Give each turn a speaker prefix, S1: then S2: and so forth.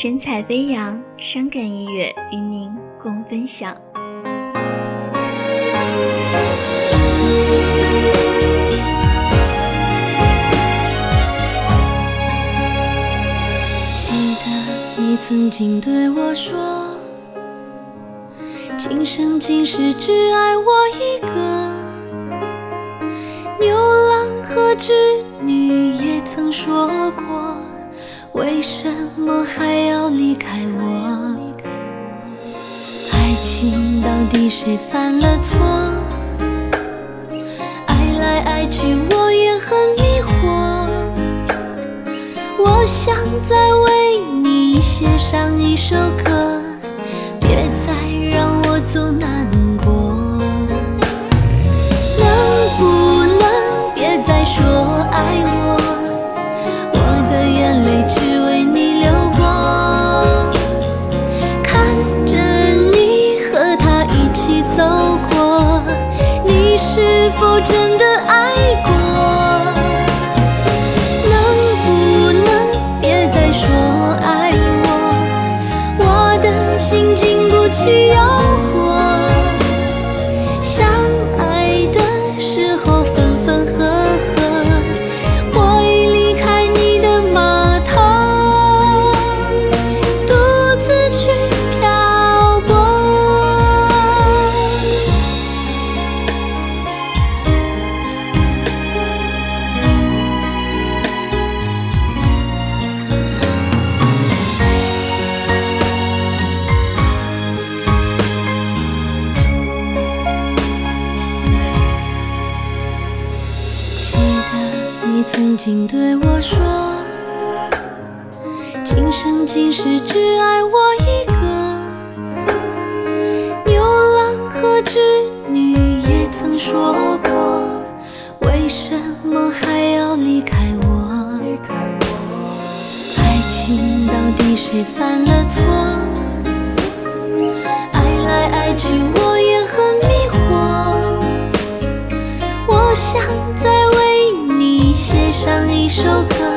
S1: 神采飞扬，伤感音乐与您共分享。
S2: 记得你曾经对我说，今生今世只爱我一个。牛郎和织女也曾说过，为什么还要离开我？爱情到底谁犯了错？爱来爱去，我也很迷惑。我想再为你写上一首歌，否真的爱过？能不能别再说爱我？我的心经不起诱惑。曾经对我说，今生今世只爱我一个。牛郎和织女也曾说过，为什么还要离开我？爱情到底谁犯了错？首歌，